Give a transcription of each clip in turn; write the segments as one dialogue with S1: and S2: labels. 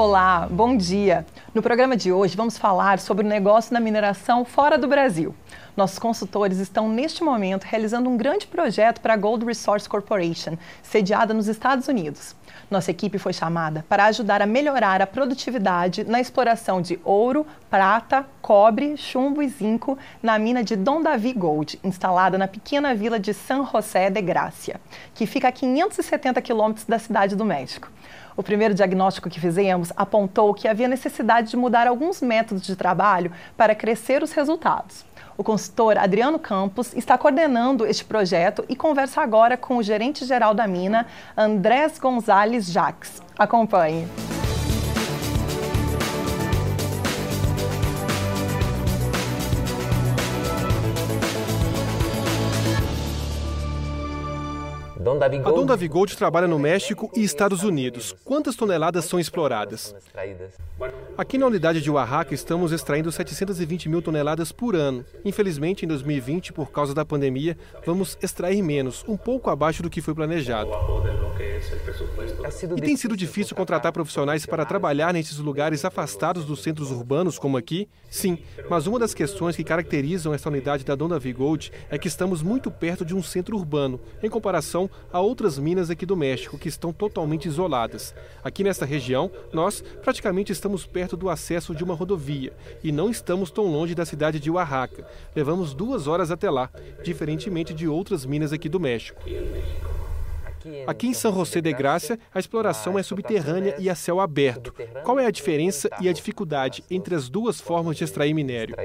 S1: Olá, bom dia. No programa de hoje vamos falar sobre o negócio da mineração fora do Brasil. Nossos consultores estão neste momento realizando um grande projeto para a Gold Resource Corporation, sediada nos Estados Unidos. Nossa equipe foi chamada para ajudar a melhorar a produtividade na exploração de ouro, prata, cobre, chumbo e zinco na mina de Dom Davi Gold, instalada na pequena vila de San José de Gracia, que fica a 570 quilômetros da cidade do México. O primeiro diagnóstico que fizemos apontou que havia necessidade de mudar alguns métodos de trabalho para crescer os resultados. O consultor Adriano Campos está coordenando este projeto e conversa agora com o gerente-geral da mina, Andrés Gonzalez Jacques. Acompanhe.
S2: A Dom Davi Gold trabalha no México e Estados Unidos. Quantas toneladas são exploradas? Aqui na unidade de Oaxaca estamos extraindo 720 mil toneladas por ano. Infelizmente, em 2020, por causa da pandemia, vamos extrair menos, um pouco abaixo do que foi planejado. E tem sido difícil contratar profissionais para trabalhar nesses lugares afastados dos centros urbanos, como aqui? Sim, mas uma das questões que caracterizam essa unidade da Dom Davi Gold é que estamos muito perto de um centro urbano, em comparação a outras minas aqui do México que estão totalmente isoladas. Aqui nesta região, nós praticamente estamos perto do acesso de uma rodovia e não estamos tão longe da cidade de Oaxaca. Levamos duas horas até lá, diferentemente de outras minas aqui do México. Aqui em São José de Graça, a exploração é subterrânea e a céu aberto. Qual é a diferença e a dificuldade entre as duas formas de extrair minério?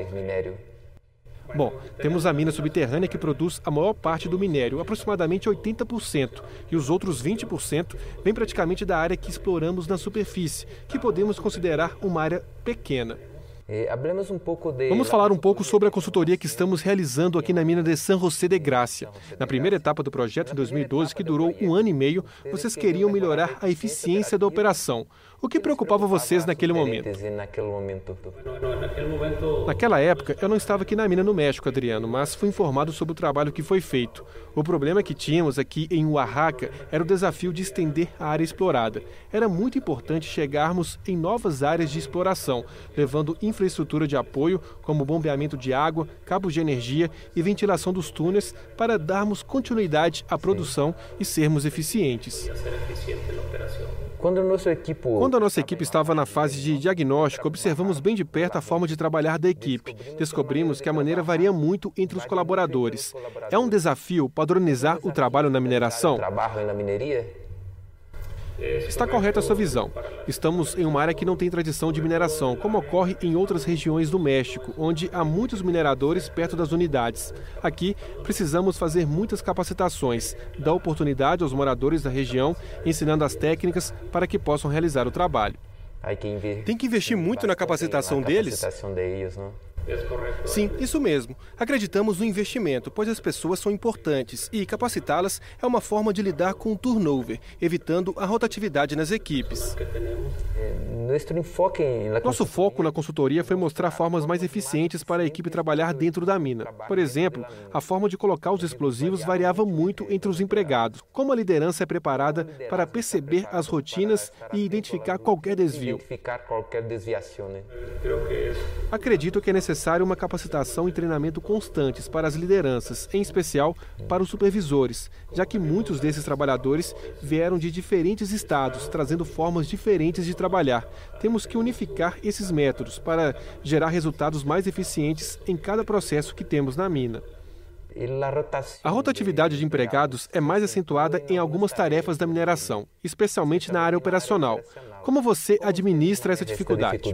S2: Bom, temos a mina subterrânea que produz a maior parte do minério, aproximadamente 80%, e os outros 20% vêm praticamente da área que exploramos na superfície, que podemos considerar uma área pequena.
S3: Eh,
S2: Vamos falar um pouco sobre a consultoria que estamos realizando aqui na mina de San José de Gracia. Na primeira etapa do projeto, em 2012, que durou um ano e meio, vocês queriam melhorar a eficiência da operação. O que preocupava vocês naquele momento? Naquela época, eu não estava aqui na mina no México, Adriano, mas fui informado sobre o trabalho que foi feito. O problema que tínhamos aqui em Oaxaca era o desafio de estender a área explorada. Era muito importante chegarmos em novas áreas de exploração, levando infraestrutura de apoio, como bombeamento de água, cabos de energia e ventilação dos túneis, para darmos continuidade à produção e sermos eficientes.
S3: Quando
S2: a nossa equipe estava na fase de diagnóstico, observamos bem de perto a forma de trabalhar da equipe. Descobrimos que a maneira varia muito entre os colaboradores. É um desafio padronizar o trabalho na mineração? Está correta a sua visão. Estamos em uma área que não tem tradição de mineração, como ocorre em outras regiões do México, onde há muitos mineradores perto das unidades. Aqui, precisamos fazer muitas capacitações, dar oportunidade aos moradores da região, ensinando as técnicas para que possam realizar o trabalho.
S3: Tem que investir muito na capacitação deles?
S2: Sim, isso mesmo. Acreditamos no investimento, pois as pessoas são importantes e capacitá-las é uma forma de lidar com o turnover, evitando a rotatividade nas equipes. Nosso foco na consultoria foi mostrar formas mais eficientes para a equipe trabalhar dentro da mina. Por exemplo, a forma de colocar os explosivos variava muito entre os empregados. Como a liderança é preparada para perceber as rotinas e identificar qualquer desvio? Acredito que é necessário uma capacitação e treinamento constantes para as lideranças, em especial para os supervisores, já que muitos desses trabalhadores vieram de diferentes estados, trazendo formas diferentes de trabalhar. Temos que unificar esses métodos para gerar resultados mais eficientes em cada processo que temos na mina. A rotatividade de empregados é mais acentuada em algumas tarefas da mineração, especialmente na área operacional. Como você administra essa dificuldade?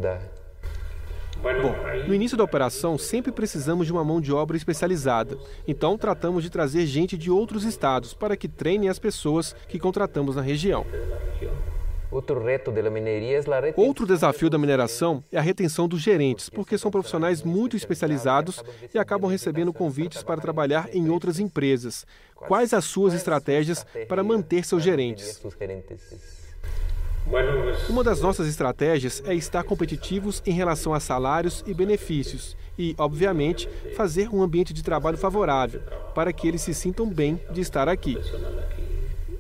S2: Bom, no início da operação sempre precisamos de uma mão de obra especializada, então tratamos de trazer gente de outros estados para que treinem as pessoas que contratamos na região. Outro desafio da mineração é a retenção dos gerentes, porque são profissionais muito especializados e acabam recebendo convites para trabalhar em outras empresas. Quais as suas estratégias para manter seus gerentes? Uma das nossas estratégias é estar competitivos em relação a salários e benefícios e, obviamente, fazer um ambiente de trabalho favorável para que eles se sintam bem de estar aqui.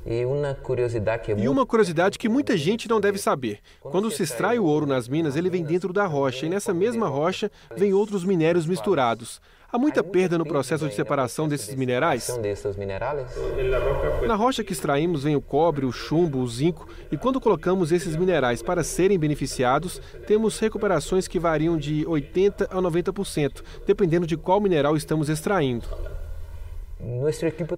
S2: E uma curiosidade que muita gente não deve saber: quando se extrai o ouro nas minas, ele vem dentro da rocha, e nessa mesma rocha vem outros minérios misturados. Há muita perda no processo de separação desses minerais? Na rocha que extraímos vem o cobre, o chumbo, o zinco, e quando colocamos esses minerais para serem beneficiados, temos recuperações que variam de 80% a 90%, dependendo de qual mineral estamos extraindo.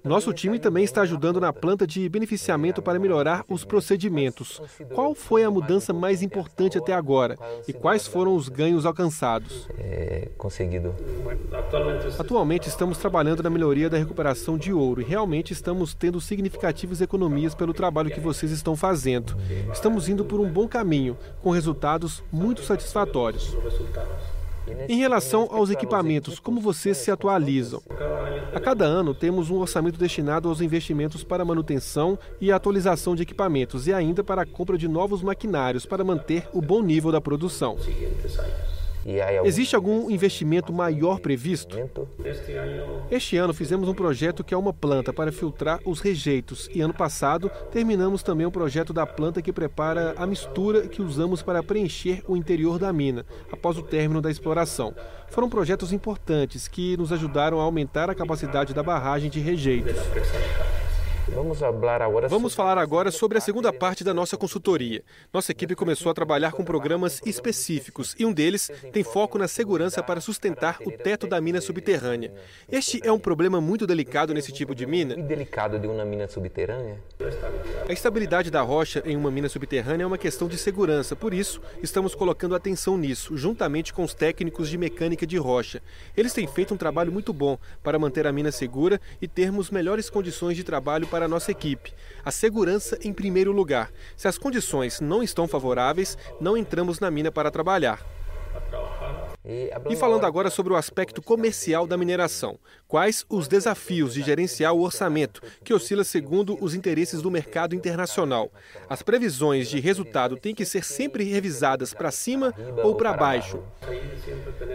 S2: Nosso time também está ajudando na planta de beneficiamento para melhorar os procedimentos. Qual foi a mudança mais importante até agora e quais foram os ganhos alcançados? É, conseguido. Atualmente estamos trabalhando na melhoria da recuperação de ouro e realmente estamos tendo significativas economias pelo trabalho que vocês estão fazendo. Estamos indo por um bom caminho, com resultados muito satisfatórios. Em relação aos equipamentos, como vocês se atualizam? A cada ano temos um orçamento destinado aos investimentos para manutenção e atualização de equipamentos e ainda para a compra de novos maquinários para manter o bom nível da produção. Existe algum investimento maior previsto? Este ano fizemos um projeto que é uma planta para filtrar os rejeitos e ano passado terminamos também o um projeto da planta que prepara a mistura que usamos para preencher o interior da mina após o término da exploração. Foram projetos importantes que nos ajudaram a aumentar a capacidade da barragem de rejeitos. Vamos falar agora sobre a segunda parte da nossa consultoria. Nossa equipe começou a trabalhar com programas específicos e um deles tem foco na segurança para sustentar o teto da mina subterrânea. Este é um problema muito delicado nesse tipo de mina. delicado de uma mina subterrânea? A estabilidade da rocha em uma mina subterrânea é uma questão de segurança, por isso estamos colocando atenção nisso, juntamente com os técnicos de mecânica de rocha. Eles têm feito um trabalho muito bom para manter a mina segura e termos melhores condições de trabalho para a nossa equipe. A segurança em primeiro lugar. Se as condições não estão favoráveis, não entramos na mina para trabalhar. E falando agora sobre o aspecto comercial da mineração, quais os desafios de gerenciar o orçamento, que oscila segundo os interesses do mercado internacional? As previsões de resultado têm que ser sempre revisadas para cima ou para baixo?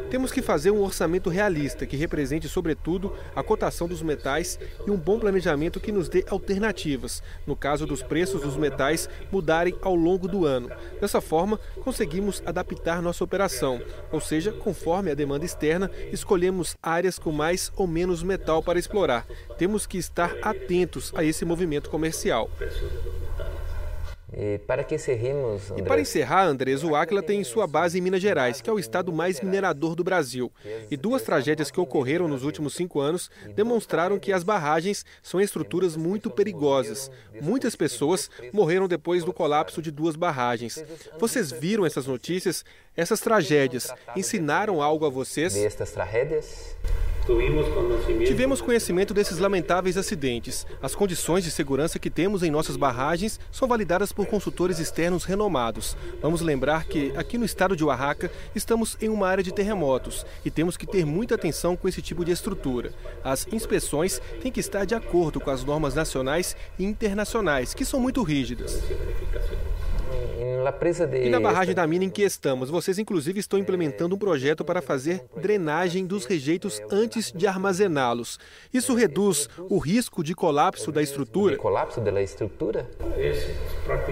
S2: Temos que fazer um orçamento realista que represente, sobretudo, a cotação dos metais e um bom planejamento que nos dê alternativas, no caso dos preços dos metais mudarem ao longo do ano. Dessa forma, conseguimos adaptar nossa operação, ou seja, conforme a demanda externa, escolhemos áreas com mais ou menos metal para explorar. Temos que estar atentos a esse movimento comercial. E para que encerremos, Andrés... E para encerrar, Andrés, o Aquila tem sua base em Minas Gerais, que é o estado mais minerador do Brasil. E duas tragédias que ocorreram nos últimos cinco anos demonstraram que as barragens são estruturas muito perigosas. Muitas pessoas morreram depois do colapso de duas barragens. Vocês viram essas notícias? Essas tragédias ensinaram algo a vocês? Destas tragédias? Tivemos conhecimento desses lamentáveis acidentes. As condições de segurança que temos em nossas barragens são validadas por consultores externos renomados. Vamos lembrar que, aqui no estado de Oaxaca, estamos em uma área de terremotos e temos que ter muita atenção com esse tipo de estrutura. As inspeções têm que estar de acordo com as normas nacionais e internacionais, que são muito rígidas. E na barragem da mina em que estamos, vocês inclusive estão implementando um projeto para fazer drenagem dos rejeitos antes de armazená-los. Isso reduz o risco de colapso da estrutura? colapso da estrutura?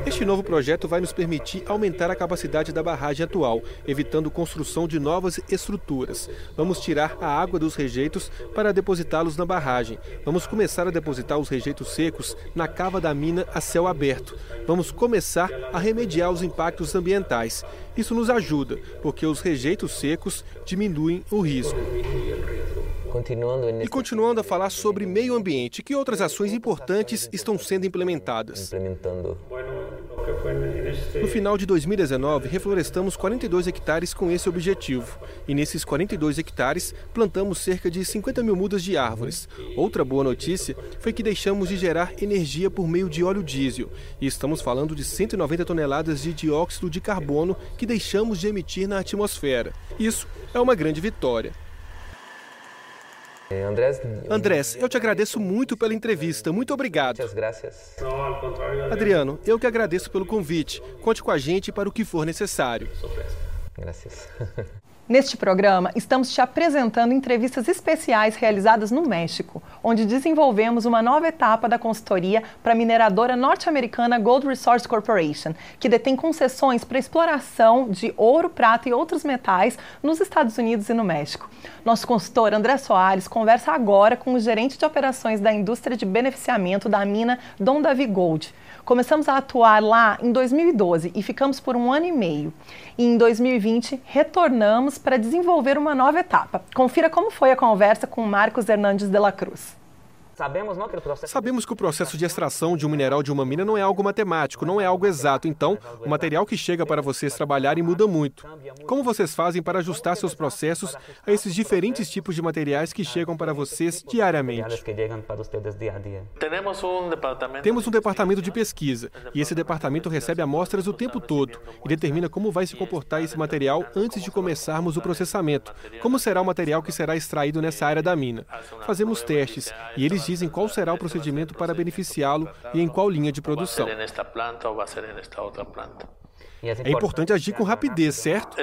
S2: Este novo projeto vai nos permitir aumentar a capacidade da barragem atual, evitando construção de novas estruturas. Vamos tirar a água dos rejeitos para depositá-los na barragem. Vamos começar a depositar os rejeitos secos na cava da mina a céu aberto. Vamos começar a remediar os impactos ambientais. Isso nos ajuda, porque os rejeitos secos diminuem o risco. E continuando a falar sobre meio ambiente, que outras ações importantes estão sendo implementadas? No final de 2019, reflorestamos 42 hectares com esse objetivo. E nesses 42 hectares, plantamos cerca de 50 mil mudas de árvores. Outra boa notícia foi que deixamos de gerar energia por meio de óleo diesel. E estamos falando de 190 toneladas de dióxido de carbono que deixamos de emitir na atmosfera. Isso é uma grande vitória. É, Andrés, Andrés, eu te agradeço muito pela entrevista. Muito obrigado. Adriano, eu que agradeço pelo convite. Conte com a gente para o que for necessário.
S4: Gracias.
S1: Neste programa, estamos te apresentando entrevistas especiais realizadas no México, onde desenvolvemos uma nova etapa da consultoria para a mineradora norte-americana Gold Resource Corporation, que detém concessões para exploração de ouro, prata e outros metais nos Estados Unidos e no México. Nosso consultor André Soares conversa agora com o gerente de operações da indústria de beneficiamento da mina Dom Davi Gold. Começamos a atuar lá em 2012 e ficamos por um ano e meio. E em 2020 retornamos para desenvolver uma nova etapa. Confira como foi a conversa com Marcos Hernandes de la Cruz.
S2: Sabemos, não, que Sabemos que o processo de extração de um mineral de uma mina não é algo matemático, não é algo exato. Então, o material que chega para vocês trabalharem muda muito. Como vocês fazem para ajustar seus processos a esses diferentes tipos de materiais que chegam para vocês diariamente? Temos um departamento de pesquisa e esse departamento recebe amostras o tempo todo e determina como vai se comportar esse material antes de começarmos o processamento. Como será o material que será extraído nessa área da mina? Fazemos testes e eles dizem qual será o procedimento para beneficiá-lo e em qual linha de produção. É importante agir com rapidez, certo?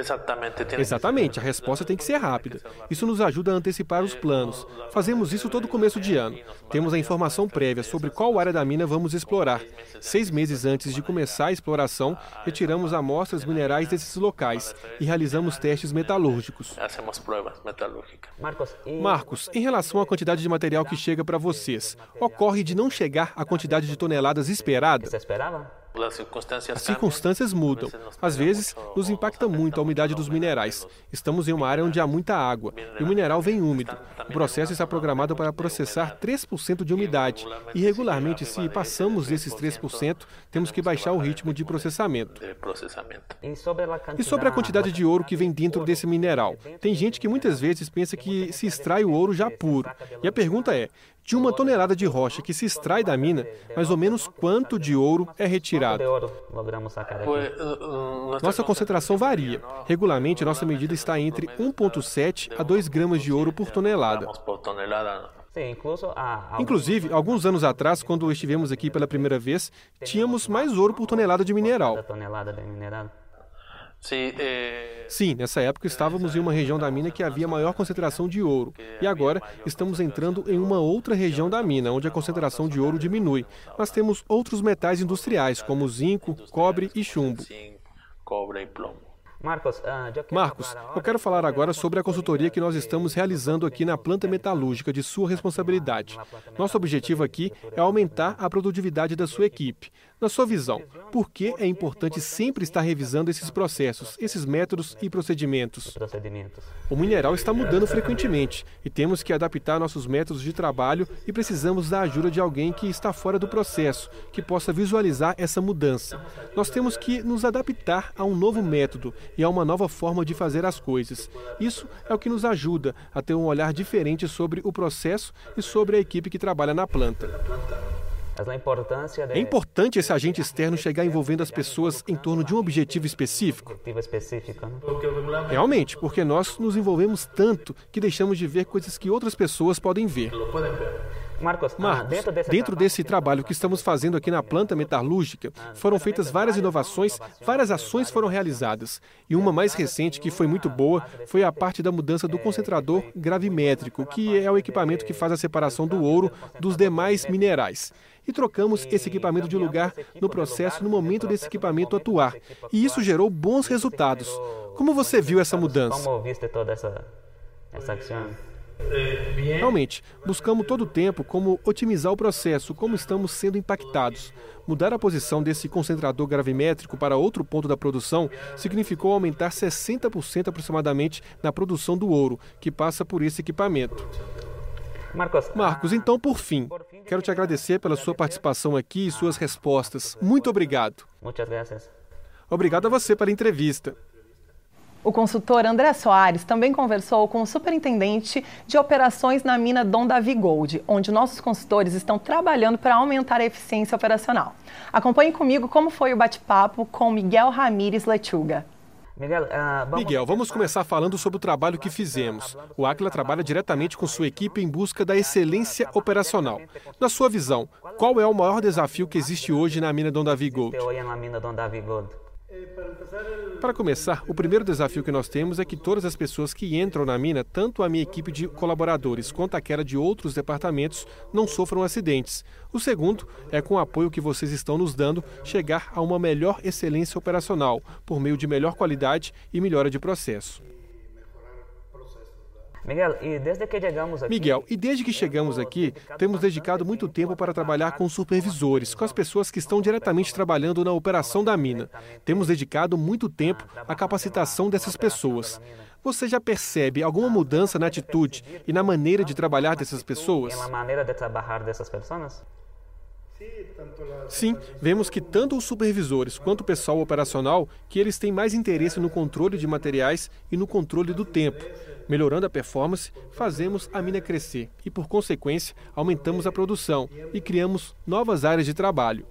S2: Exatamente, a resposta tem que ser rápida. Isso nos ajuda a antecipar os planos. Fazemos isso todo começo de ano. Temos a informação prévia sobre qual área da mina vamos explorar. Seis meses antes de começar a exploração, retiramos amostras minerais desses locais e realizamos testes metalúrgicos. Marcos, em relação à quantidade de material que chega para vocês, ocorre de não chegar à quantidade de toneladas esperada? As circunstâncias mudam. Às vezes, nos impacta muito a umidade dos minerais. Estamos em uma área onde há muita água e o mineral vem úmido. O processo está programado para processar 3% de umidade e, regularmente, se passamos desses 3%, temos que baixar o ritmo de processamento. E sobre a quantidade de ouro que vem dentro desse mineral? Tem gente que muitas vezes pensa que se extrai o ouro já puro. E a pergunta é: de uma tonelada de rocha que se extrai da mina, mais ou menos quanto de ouro é retirado? Nossa concentração varia. Regularmente, nossa medida está entre 1,7 a 2 gramas de ouro por tonelada. Inclusive, alguns anos atrás, quando estivemos aqui pela primeira vez, tínhamos mais ouro por tonelada de mineral. Eh, Sim, nessa época estávamos em uma região da mina que havia maior concentração de ouro. E agora estamos entrando em uma outra região da mina, onde a concentração de ouro diminui. Mas temos outros metais industriais, como zinco, cobre e chumbo. Marcos, Marcos, eu quero falar agora sobre a consultoria que nós estamos realizando aqui na planta metalúrgica de sua responsabilidade. Nosso objetivo aqui é aumentar a produtividade da sua equipe. Na sua visão, por que é importante sempre estar revisando esses processos, esses métodos e procedimentos? O mineral está mudando frequentemente e temos que adaptar nossos métodos de trabalho e precisamos da ajuda de alguém que está fora do processo, que possa visualizar essa mudança. Nós temos que nos adaptar a um novo método e a uma nova forma de fazer as coisas. Isso é o que nos ajuda a ter um olhar diferente sobre o processo e sobre a equipe que trabalha na planta. É importante esse agente externo chegar envolvendo as pessoas em torno de um objetivo específico? Realmente, porque nós nos envolvemos tanto que deixamos de ver coisas que outras pessoas podem ver. Marcos, Marcos dentro desse trabalho que estamos fazendo aqui na planta metalúrgica, foram feitas várias inovações, várias ações foram realizadas. E uma mais recente, que foi muito boa, foi a parte da mudança do concentrador gravimétrico, que é o equipamento que faz a separação do ouro dos demais minerais e trocamos esse equipamento de lugar no processo no momento desse equipamento atuar. E isso gerou bons resultados. Como você viu essa mudança? Realmente, buscamos todo o tempo como otimizar o processo, como estamos sendo impactados. Mudar a posição desse concentrador gravimétrico para outro ponto da produção significou aumentar 60% aproximadamente na produção do ouro, que passa por esse equipamento. Marcos, então, por fim, quero te agradecer pela sua participação aqui e suas respostas. Muito obrigado. Obrigado a você pela entrevista.
S1: O consultor André Soares também conversou com o superintendente de operações na mina Dom Davi Gold, onde nossos consultores estão trabalhando para aumentar a eficiência operacional. Acompanhe comigo como foi o bate-papo com Miguel Ramírez Lechuga.
S2: Miguel, uh, Miguel, vamos começar falando sobre o trabalho que fizemos. O Aquila trabalha diretamente com sua equipe em busca da excelência operacional. Na sua visão, qual é o maior desafio que existe hoje na mina Dom Davi Gold? Para começar, o primeiro desafio que nós temos é que todas as pessoas que entram na mina, tanto a minha equipe de colaboradores quanto aquela de outros departamentos, não sofram acidentes. O segundo é, com o apoio que vocês estão nos dando, chegar a uma melhor excelência operacional, por meio de melhor qualidade e melhora de processo.
S4: Miguel, e desde que chegamos aqui,
S2: Miguel, e desde que chegamos aqui, temos dedicado muito tempo para trabalhar com supervisores, com as pessoas que estão diretamente trabalhando na operação da mina. Temos dedicado muito tempo à capacitação dessas pessoas. Você já percebe alguma mudança na atitude e na maneira de trabalhar dessas pessoas?
S4: na maneira de trabalhar dessas pessoas?
S2: Sim, vemos que tanto os supervisores quanto o pessoal operacional, que eles têm mais interesse no controle de materiais e no controle do tempo. Melhorando a performance, fazemos a mina crescer e, por consequência, aumentamos a produção e criamos novas áreas de trabalho.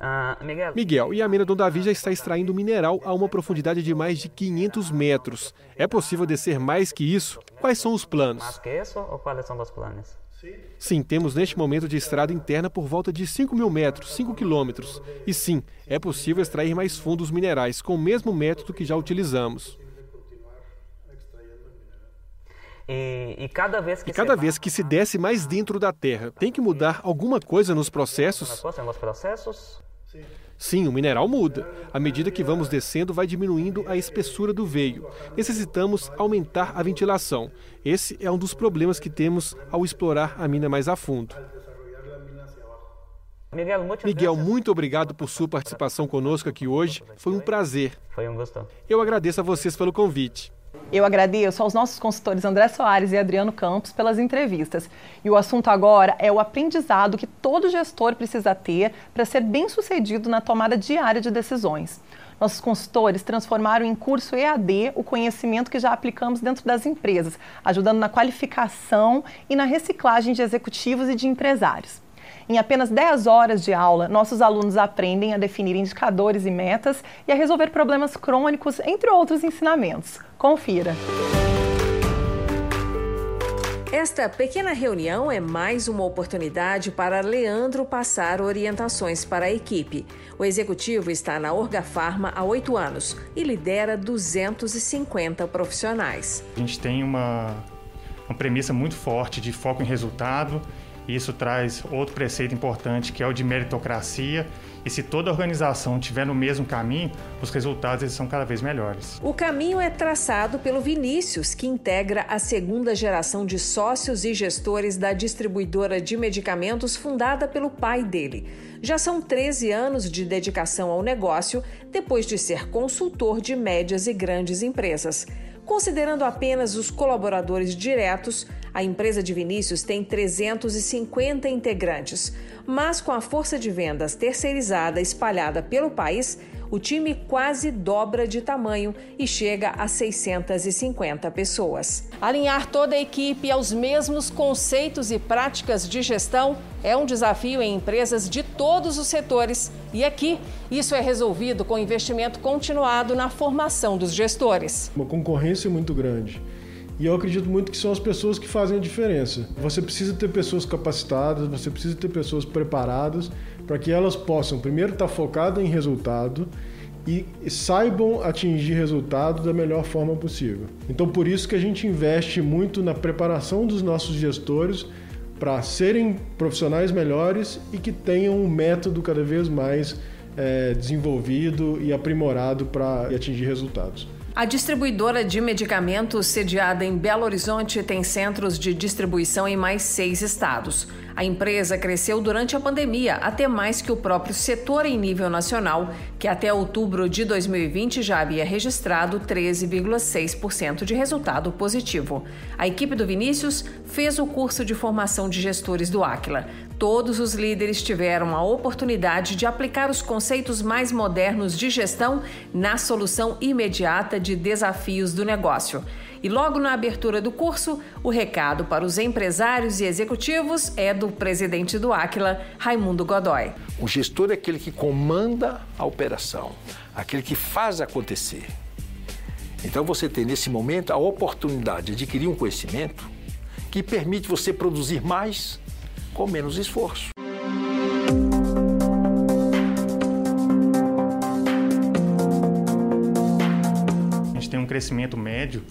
S4: Uh, Miguel,
S2: e a mina do Davi já está extraindo mineral a uma profundidade de mais de 500 metros. É possível descer mais que isso? Quais são os planos?
S4: mais que isso ou quais são os planos?
S2: Sim, temos neste momento de estrada interna por volta de 5 mil metros, 5 quilômetros. E sim, é possível extrair mais fundos minerais com o mesmo método que já utilizamos.
S4: E, e cada vez que
S2: E cada
S4: se
S2: vez que se desce mais dentro da terra, tem que mudar alguma coisa nos processos?
S4: coisa nos processos,
S2: Sim, o mineral muda. À medida que vamos descendo, vai diminuindo a espessura do veio. Necessitamos aumentar a ventilação. Esse é um dos problemas que temos ao explorar a mina mais a fundo.
S4: Miguel,
S2: muito obrigado por sua participação conosco aqui hoje. Foi um prazer.
S4: foi um gosto.
S2: Eu agradeço a vocês pelo convite.
S1: Eu agradeço aos nossos consultores André Soares e Adriano Campos pelas entrevistas. E o assunto agora é o aprendizado que todo gestor precisa ter para ser bem sucedido na tomada diária de decisões. Nossos consultores transformaram em curso EAD o conhecimento que já aplicamos dentro das empresas, ajudando na qualificação e na reciclagem de executivos e de empresários. Em apenas 10 horas de aula, nossos alunos aprendem a definir indicadores e metas e a resolver problemas crônicos, entre outros ensinamentos. Confira!
S5: Esta pequena reunião é mais uma oportunidade para Leandro passar orientações para a equipe. O executivo está na Orgafarma há oito anos e lidera 250 profissionais.
S6: A gente tem uma, uma premissa muito forte de foco em resultado. Isso traz outro preceito importante que é o de meritocracia. E se toda organização tiver no mesmo caminho, os resultados eles são cada vez melhores.
S5: O caminho é traçado pelo Vinícius, que integra a segunda geração de sócios e gestores da distribuidora de medicamentos fundada pelo pai dele. Já são 13 anos de dedicação ao negócio, depois de ser consultor de médias e grandes empresas. Considerando apenas os colaboradores diretos, a empresa de Vinícius tem 350 integrantes, mas com a força de vendas terceirizada espalhada pelo país, o time quase dobra de tamanho e chega a 650 pessoas. Alinhar toda a equipe aos mesmos conceitos e práticas de gestão é um desafio em empresas de todos os setores. E aqui, isso é resolvido com investimento continuado na formação dos gestores.
S7: Uma concorrência muito grande. E eu acredito muito que são as pessoas que fazem a diferença. Você precisa ter pessoas capacitadas, você precisa ter pessoas preparadas para que elas possam, primeiro, estar focadas em resultado e saibam atingir resultado da melhor forma possível. Então, por isso que a gente investe muito na preparação dos nossos gestores para serem profissionais melhores e que tenham um método cada vez mais é, desenvolvido e aprimorado para atingir resultados.
S5: A distribuidora de medicamentos sediada em Belo Horizonte tem centros de distribuição em mais seis estados. A empresa cresceu durante a pandemia, até mais que o próprio setor em nível nacional, que até outubro de 2020 já havia registrado 13,6% de resultado positivo. A equipe do Vinícius fez o curso de formação de gestores do Aquila. Todos os líderes tiveram a oportunidade de aplicar os conceitos mais modernos de gestão na solução imediata de desafios do negócio. E logo na abertura do curso, o recado para os empresários e executivos é do presidente do Áquila, Raimundo Godoy.
S8: O gestor é aquele que comanda a operação, aquele que faz acontecer. Então você tem nesse momento a oportunidade de adquirir um conhecimento que permite você produzir mais com menos esforço.
S6: A gente tem um crescimento médio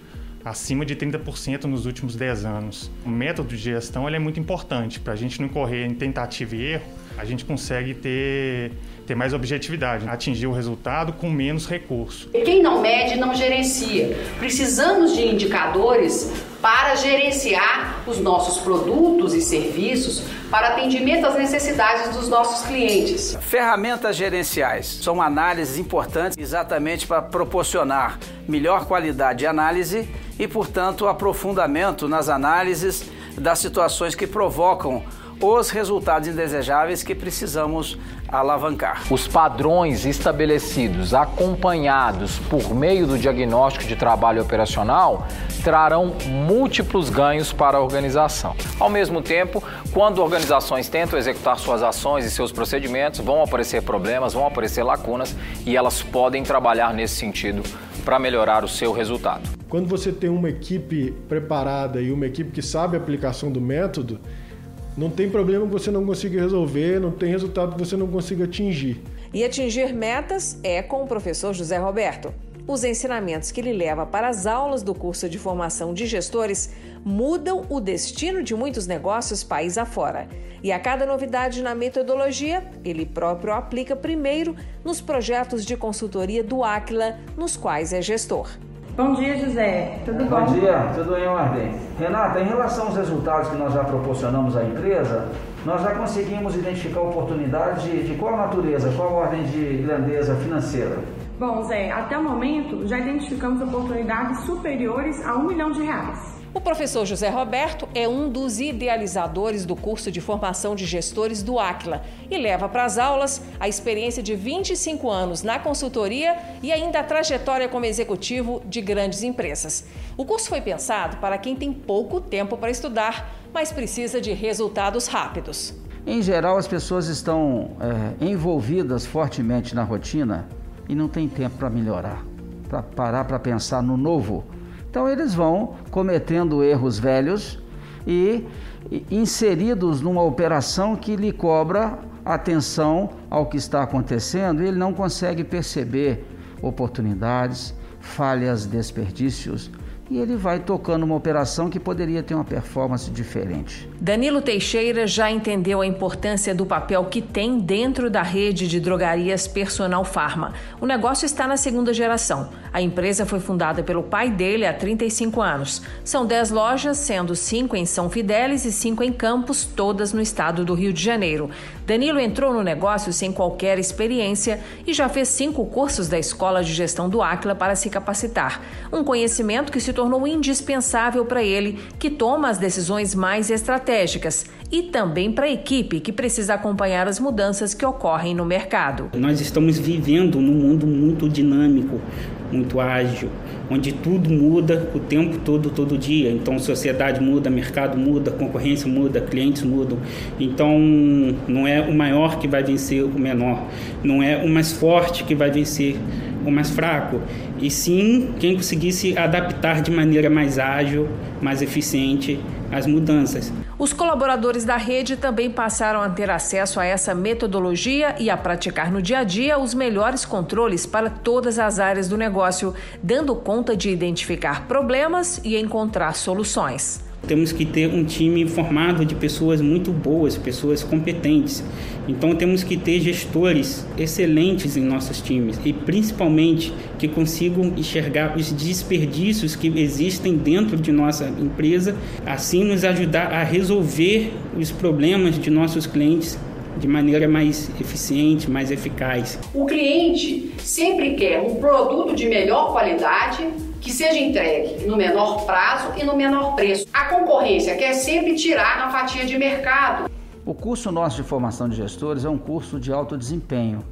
S6: acima de 30% nos últimos 10 anos. O método de gestão é muito importante para a gente não correr em tentativa e erro. A gente consegue ter ter mais objetividade, atingir o resultado com menos recurso.
S9: Quem não mede não gerencia. Precisamos de indicadores para gerenciar os nossos produtos e serviços para atendimento às necessidades dos nossos clientes.
S10: Ferramentas gerenciais são análises importantes exatamente para proporcionar melhor qualidade de análise e, portanto, aprofundamento nas análises das situações que provocam os resultados indesejáveis que precisamos alavancar.
S11: Os padrões estabelecidos, acompanhados por meio do diagnóstico de trabalho operacional, trarão múltiplos ganhos para a organização. Ao mesmo tempo, quando organizações tentam executar suas ações e seus procedimentos, vão aparecer problemas, vão aparecer lacunas e elas podem trabalhar nesse sentido para melhorar o seu resultado.
S7: Quando você tem uma equipe preparada e uma equipe que sabe a aplicação do método, não tem problema que você não consiga resolver, não tem resultado que você não consiga atingir.
S5: E atingir metas é com o professor José Roberto. Os ensinamentos que ele leva para as aulas do curso de formação de gestores mudam o destino de muitos negócios país afora. E a cada novidade na metodologia, ele próprio aplica primeiro nos projetos de consultoria do Aquila, nos quais é gestor.
S12: Bom dia, José. Tudo bom?
S10: Bom dia, tudo em ordem. Renata, em relação aos resultados que nós já proporcionamos à empresa, nós já conseguimos identificar oportunidades de, de qual natureza, qual ordem de grandeza financeira?
S12: Bom, Zé, até o momento já identificamos oportunidades superiores a um milhão de reais.
S5: O professor José Roberto é um dos idealizadores do curso de formação de gestores do Aquila e leva para as aulas a experiência de 25 anos na consultoria e ainda a trajetória como executivo de grandes empresas. O curso foi pensado para quem tem pouco tempo para estudar, mas precisa de resultados rápidos.
S10: Em geral, as pessoas estão é, envolvidas fortemente na rotina e não tem tempo para melhorar, para parar para pensar no novo. Então eles vão cometendo erros velhos e inseridos numa operação que lhe cobra atenção ao que está acontecendo, ele não consegue perceber oportunidades, falhas, desperdícios e ele vai tocando uma operação que poderia ter uma performance diferente.
S5: Danilo Teixeira já entendeu a importância do papel que tem dentro da rede de drogarias Personal Pharma. O negócio está na segunda geração. A empresa foi fundada pelo pai dele há 35 anos. São 10 lojas, sendo 5 em São Fidélis e 5 em Campos, todas no estado do Rio de Janeiro. Danilo entrou no negócio sem qualquer experiência e já fez cinco cursos da Escola de Gestão do Aquila para se capacitar. Um conhecimento que se tornou indispensável para ele, que toma as decisões mais estratégicas, e também para a equipe, que precisa acompanhar as mudanças que ocorrem no mercado.
S13: Nós estamos vivendo num mundo muito dinâmico, muito ágil, onde tudo muda o tempo todo, todo dia. Então, sociedade muda, mercado muda, concorrência muda, clientes mudam. Então, não é o maior que vai vencer o menor, não é o mais forte que vai vencer o mais fraco, e sim quem conseguir se adaptar de maneira mais ágil, mais eficiente às mudanças.
S5: Os colaboradores da rede também passaram a ter acesso a essa metodologia e a praticar no dia a dia os melhores controles para todas as áreas do negócio, dando conta de identificar problemas e encontrar soluções.
S13: Temos que ter um time formado de pessoas muito boas, pessoas competentes. Então temos que ter gestores excelentes em nossos times e principalmente que consigam enxergar os desperdícios que existem dentro de nossa empresa, assim nos ajudar a resolver os problemas de nossos clientes de maneira mais eficiente, mais eficaz.
S9: O cliente sempre quer um produto de melhor qualidade que seja entregue no menor prazo e no menor preço. A concorrência quer sempre tirar na fatia de mercado.
S10: O curso nosso de formação de gestores é um curso de alto desempenho.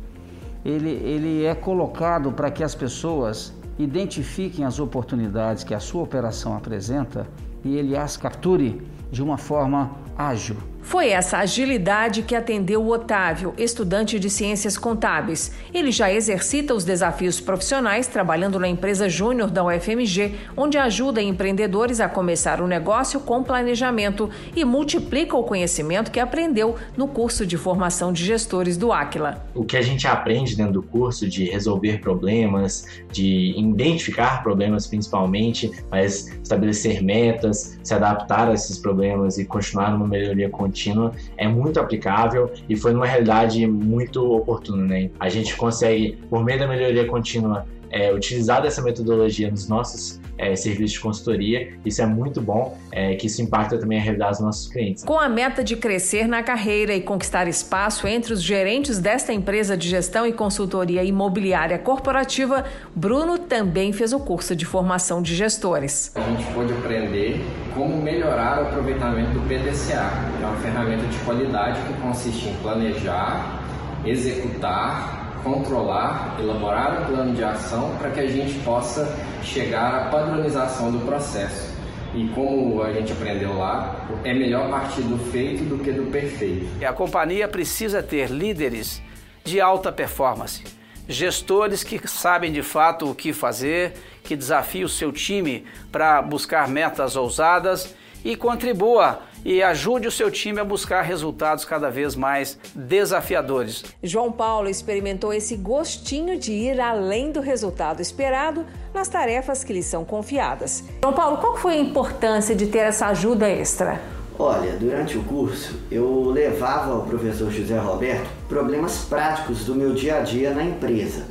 S10: Ele, ele é colocado para que as pessoas identifiquem as oportunidades que a sua operação apresenta e ele as capture de uma forma ágil.
S5: Foi essa agilidade que atendeu o Otávio, estudante de ciências contábeis. Ele já exercita os desafios profissionais trabalhando na empresa Júnior da UFMG, onde ajuda empreendedores a começar o negócio com planejamento e multiplica o conhecimento que aprendeu no curso de formação de gestores do Aquila.
S14: O que a gente aprende dentro do curso de resolver problemas, de identificar problemas principalmente, mas estabelecer metas, se adaptar a esses problemas e continuar numa melhoria contínua contínua é muito aplicável e foi numa realidade muito oportuna. Né? A gente consegue, por meio da melhoria contínua, é, utilizar dessa metodologia nos nossos é, serviços de consultoria. Isso é muito bom, é, que isso impacta também a realidade dos nossos clientes.
S5: Com a meta de crescer na carreira e conquistar espaço entre os gerentes desta empresa de gestão e consultoria imobiliária corporativa, Bruno também fez o curso de formação de gestores.
S15: A gente pôde aprender como melhorar o aproveitamento do PDCA, que é uma ferramenta de qualidade que consiste em planejar, executar controlar, elaborar um plano de ação para que a gente possa chegar à padronização do processo. E como a gente aprendeu lá, é melhor partir do feito do que do perfeito.
S16: A companhia precisa ter líderes de alta performance, gestores que sabem de fato o que fazer, que desafiam o seu time para buscar metas ousadas e contribua e ajude o seu time a buscar resultados cada vez mais desafiadores.
S5: João Paulo experimentou esse gostinho de ir além do resultado esperado nas tarefas que lhe são confiadas. João Paulo, qual foi a importância de ter essa ajuda extra?
S17: Olha, durante o curso eu levava ao professor José Roberto problemas práticos do meu dia a dia na empresa.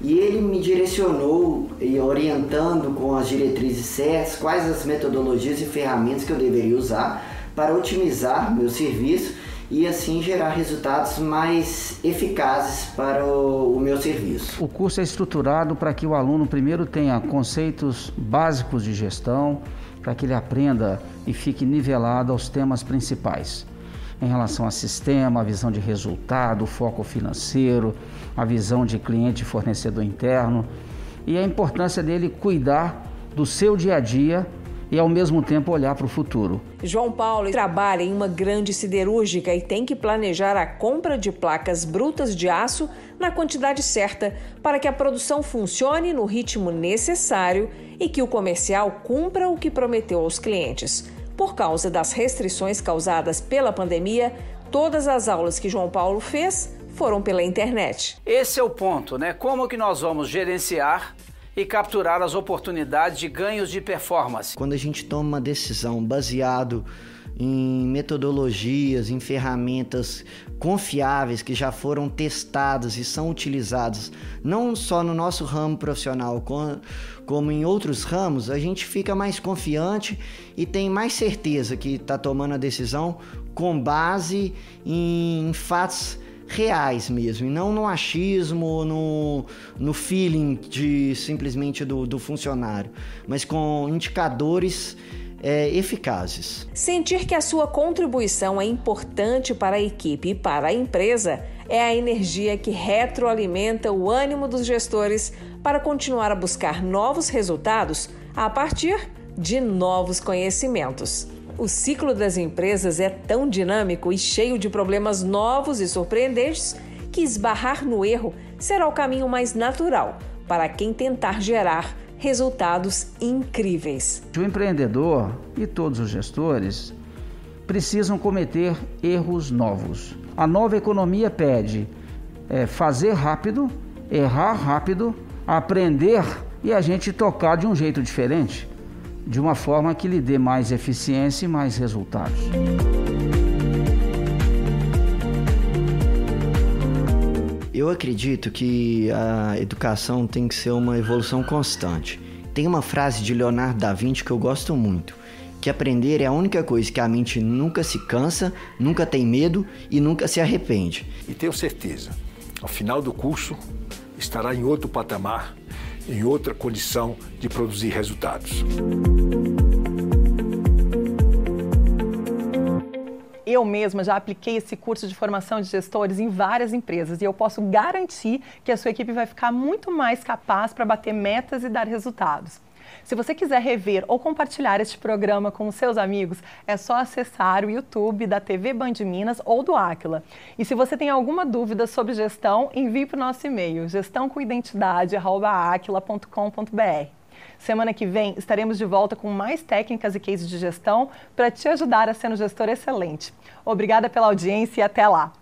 S17: E ele me direcionou e orientando com as diretrizes certas quais as metodologias e ferramentas que eu deveria usar para otimizar meu serviço e assim gerar resultados mais eficazes para o, o, meu serviço.
S10: O curso é estruturado para que o aluno primeiro tenha conceitos básicos de gestão, para que ele aprenda e fique nivelado aos temas principais. Em relação a sistema, a visão de resultado, o foco financeiro, a visão de cliente e fornecedor interno e a importância dele cuidar do seu dia a dia e ao mesmo tempo olhar para o futuro.
S5: João Paulo trabalha em uma grande siderúrgica e tem que planejar a compra de placas brutas de aço na quantidade certa para que a produção funcione no ritmo necessário e que o comercial cumpra o que prometeu aos clientes. Por causa das restrições causadas pela pandemia, todas as aulas que João Paulo fez foram pela internet.
S16: Esse é o ponto, né? Como que nós vamos gerenciar e capturar as oportunidades de ganhos de performance.
S17: Quando a gente toma uma decisão baseado em metodologias, em ferramentas confiáveis que já foram testadas e são utilizadas não só no nosso ramo profissional, como em outros ramos, a gente fica mais confiante e tem mais certeza que está tomando a decisão com base em fatos reais mesmo, e não no achismo, no, no feeling de simplesmente do, do funcionário, mas com indicadores é, eficazes.
S5: Sentir que a sua contribuição é importante para a equipe e para a empresa é a energia que retroalimenta o ânimo dos gestores para continuar a buscar novos resultados a partir de novos conhecimentos. O ciclo das empresas é tão dinâmico e cheio de problemas novos e surpreendentes que esbarrar no erro será o caminho mais natural para quem tentar gerar resultados incríveis.
S10: O empreendedor e todos os gestores precisam cometer erros novos. A nova economia pede é, fazer rápido, errar rápido, aprender e a gente tocar de um jeito diferente de uma forma que lhe dê mais eficiência e mais resultados.
S17: Eu acredito que a educação tem que ser uma evolução constante. Tem uma frase de Leonardo da Vinci que eu gosto muito, que aprender é a única coisa que a mente nunca se cansa, nunca tem medo e nunca se arrepende.
S8: E tenho certeza, ao final do curso estará em outro patamar em outra condição de produzir resultados.
S1: Eu mesma já apliquei esse curso de formação de gestores em várias empresas e eu posso garantir que a sua equipe vai ficar muito mais capaz para bater metas e dar resultados. Se você quiser rever ou compartilhar este programa com seus amigos, é só acessar o YouTube da TV Band Minas ou do Aquila. E se você tem alguma dúvida sobre gestão, envie para o nosso e-mail gestãocoidentidade@aquila.com.br. Semana que vem estaremos de volta com mais técnicas e cases de gestão para te ajudar a ser um gestor excelente. Obrigada pela audiência e até lá!